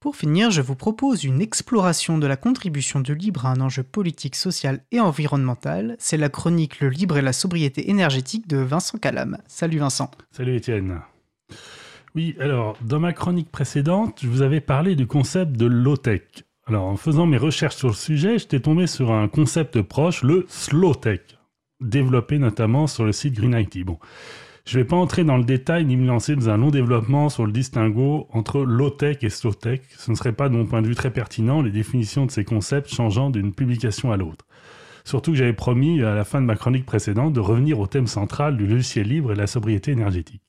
Pour finir, je vous propose une exploration de la contribution du libre à un enjeu politique, social et environnemental. C'est la chronique Le libre et la sobriété énergétique de Vincent Calam. Salut Vincent. Salut Étienne. Oui, alors, dans ma chronique précédente, je vous avais parlé du concept de low-tech. Alors, en faisant mes recherches sur le sujet, j'étais tombé sur un concept proche, le slow-tech, développé notamment sur le site Green IT. Bon, je ne vais pas entrer dans le détail ni me lancer dans un long développement sur le distinguo entre low-tech et slow-tech. Ce ne serait pas, de mon point de vue, très pertinent, les définitions de ces concepts changeant d'une publication à l'autre. Surtout que j'avais promis, à la fin de ma chronique précédente, de revenir au thème central du logiciel libre et la sobriété énergétique.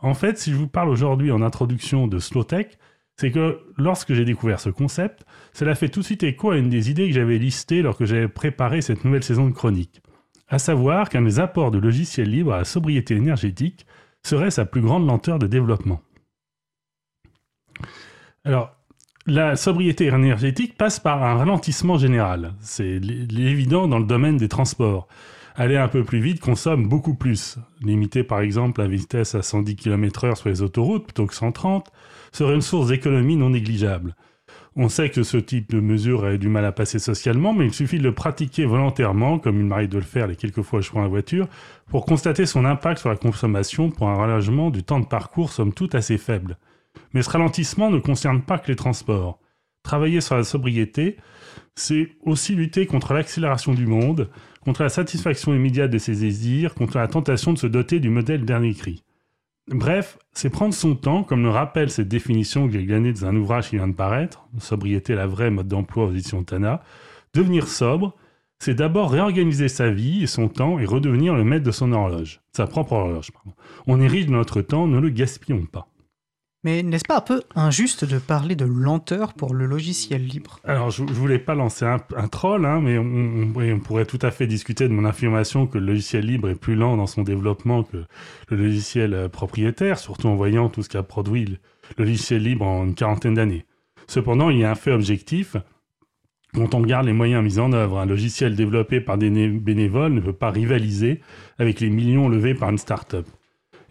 En fait, si je vous parle aujourd'hui en introduction de slow-tech, c'est que lorsque j'ai découvert ce concept, cela fait tout de suite écho à une des idées que j'avais listées lorsque j'avais préparé cette nouvelle saison de chronique à savoir qu'un des apports de logiciels libres à la sobriété énergétique serait sa plus grande lenteur de développement. Alors, la sobriété énergétique passe par un ralentissement général. C'est évident dans le domaine des transports. Aller un peu plus vite consomme beaucoup plus. Limiter par exemple la vitesse à 110 km/h sur les autoroutes plutôt que 130 serait une source d'économie non négligeable. On sait que ce type de mesure a du mal à passer socialement, mais il suffit de le pratiquer volontairement, comme il m'arrive de le faire les quelques fois que je prends la voiture, pour constater son impact sur la consommation pour un rallongement du temps de parcours somme toute assez faible. Mais ce ralentissement ne concerne pas que les transports. Travailler sur la sobriété, c'est aussi lutter contre l'accélération du monde, contre la satisfaction immédiate de ses désirs, contre la tentation de se doter du modèle dernier cri. Bref, c'est prendre son temps, comme le rappelle cette définition que j'ai gagnée dans un ouvrage qui vient de paraître, Sobriété, la vraie mode d'emploi aux éditions Tana. Devenir sobre, c'est d'abord réorganiser sa vie et son temps et redevenir le maître de son horloge, sa propre horloge. On érige notre temps, ne le gaspillons pas. Mais n'est-ce pas un peu injuste de parler de lenteur pour le logiciel libre? Alors, je, ne voulais pas lancer un, troll, hein, mais on, pourrait tout à fait discuter de mon affirmation que le logiciel libre est plus lent dans son développement que le logiciel euh, propriétaire, surtout en voyant tout ce qu'a produit le, logiciel libre en une quarantaine d'années. Cependant, il y a un fait objectif. Quand on regarde les moyens mis en œuvre, un logiciel développé par des bénévoles ne peut pas rivaliser avec les millions levés par une start-up.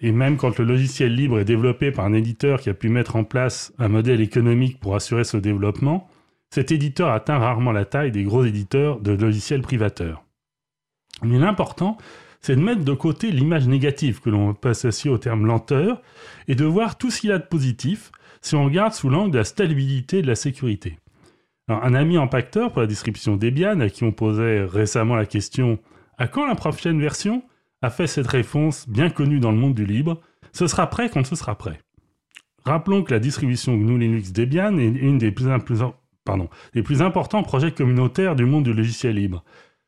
Et même quand le logiciel libre est développé par un éditeur qui a pu mettre en place un modèle économique pour assurer ce développement, cet éditeur atteint rarement la taille des gros éditeurs de logiciels privateurs. Mais l'important, c'est de mettre de côté l'image négative que l'on peut associer au terme lenteur et de voir tout ce qu'il a de positif si on regarde sous l'angle de la stabilité et de la sécurité. un ami impacteur pour la distribution Debian, à qui on posait récemment la question À quand la prochaine version? A fait cette réponse bien connue dans le monde du libre, ce sera prêt quand ce sera prêt. Rappelons que la distribution GNU Linux Debian est une des plus, pardon, des plus importants projets communautaires du monde du logiciel libre.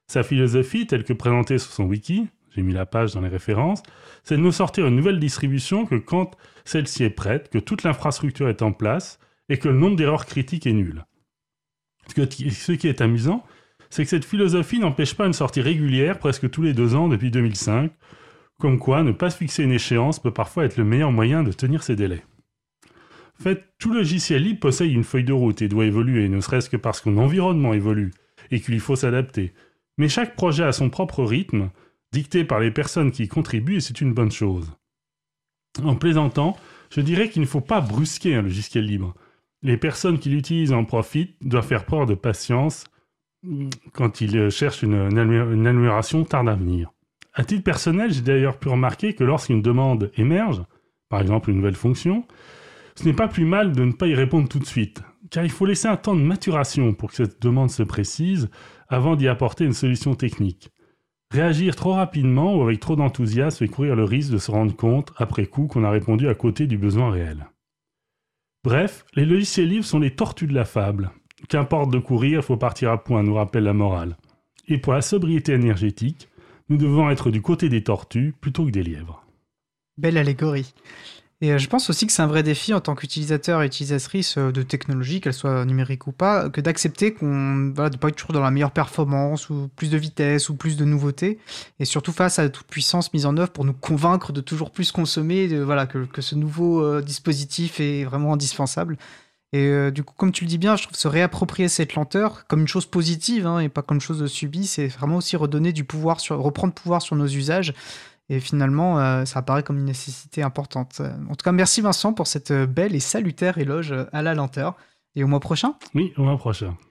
Sa philosophie, telle que présentée sur son wiki, j'ai mis la page dans les références, c'est de nous sortir une nouvelle distribution que quand celle-ci est prête, que toute l'infrastructure est en place et que le nombre d'erreurs critiques est nul. Ce qui est amusant, c'est que cette philosophie n'empêche pas une sortie régulière presque tous les deux ans depuis 2005, comme quoi ne pas se fixer une échéance peut parfois être le meilleur moyen de tenir ses délais. Fait, tout logiciel libre possède une feuille de route et doit évoluer, ne serait-ce que parce que environnement évolue et qu'il faut s'adapter. Mais chaque projet a son propre rythme, dicté par les personnes qui y contribuent et c'est une bonne chose. En plaisantant, je dirais qu'il ne faut pas brusquer un logiciel libre. Les personnes qui l'utilisent en profitent doivent faire preuve de patience quand il cherche une, amélioration tarde à venir. À titre personnel, j'ai d'ailleurs pu remarquer que lorsqu'une demande émerge, par exemple une nouvelle fonction, ce n'est pas plus mal de ne pas y répondre tout de suite, car il faut laisser un temps de maturation pour que cette demande se précise avant d'y apporter une solution technique. Réagir trop rapidement ou avec trop d'enthousiasme fait courir le risque de se rendre compte, après coup, qu'on a répondu à côté du besoin réel. Bref, les logiciels libres sont les tortues de la fable, Qu'importe de courir, il faut partir à point, nous rappelle la morale. Et pour la sobriété énergétique, nous devons être du côté des tortues plutôt que des lièvres. Belle allégorie. Et euh, je pense aussi que c'est un vrai défi en tant qu'utilisateur et utilisatrice euh, de technologie, qu'elle soit numérique ou pas, que d'accepter qu'on voilà, de pas être toujours dans la meilleure performance ou plus de vitesse ou plus de nouveautés, et surtout face à toute puissance mise en œuvre pour nous convaincre de toujours plus consommer, voilà, que, que ce nouveau euh, dispositif est vraiment indispensable. Et euh, du coup, comme tu le dis bien, je trouve se réapproprier cette lenteur comme une chose positive hein, et pas comme une chose subie, c'est vraiment aussi redonner du pouvoir, sur, reprendre pouvoir sur nos usages. Et finalement, euh, ça apparaît comme une nécessité importante. En tout cas, merci Vincent pour cette belle et salutaire éloge à la lenteur. Et au mois prochain Oui, au mois prochain.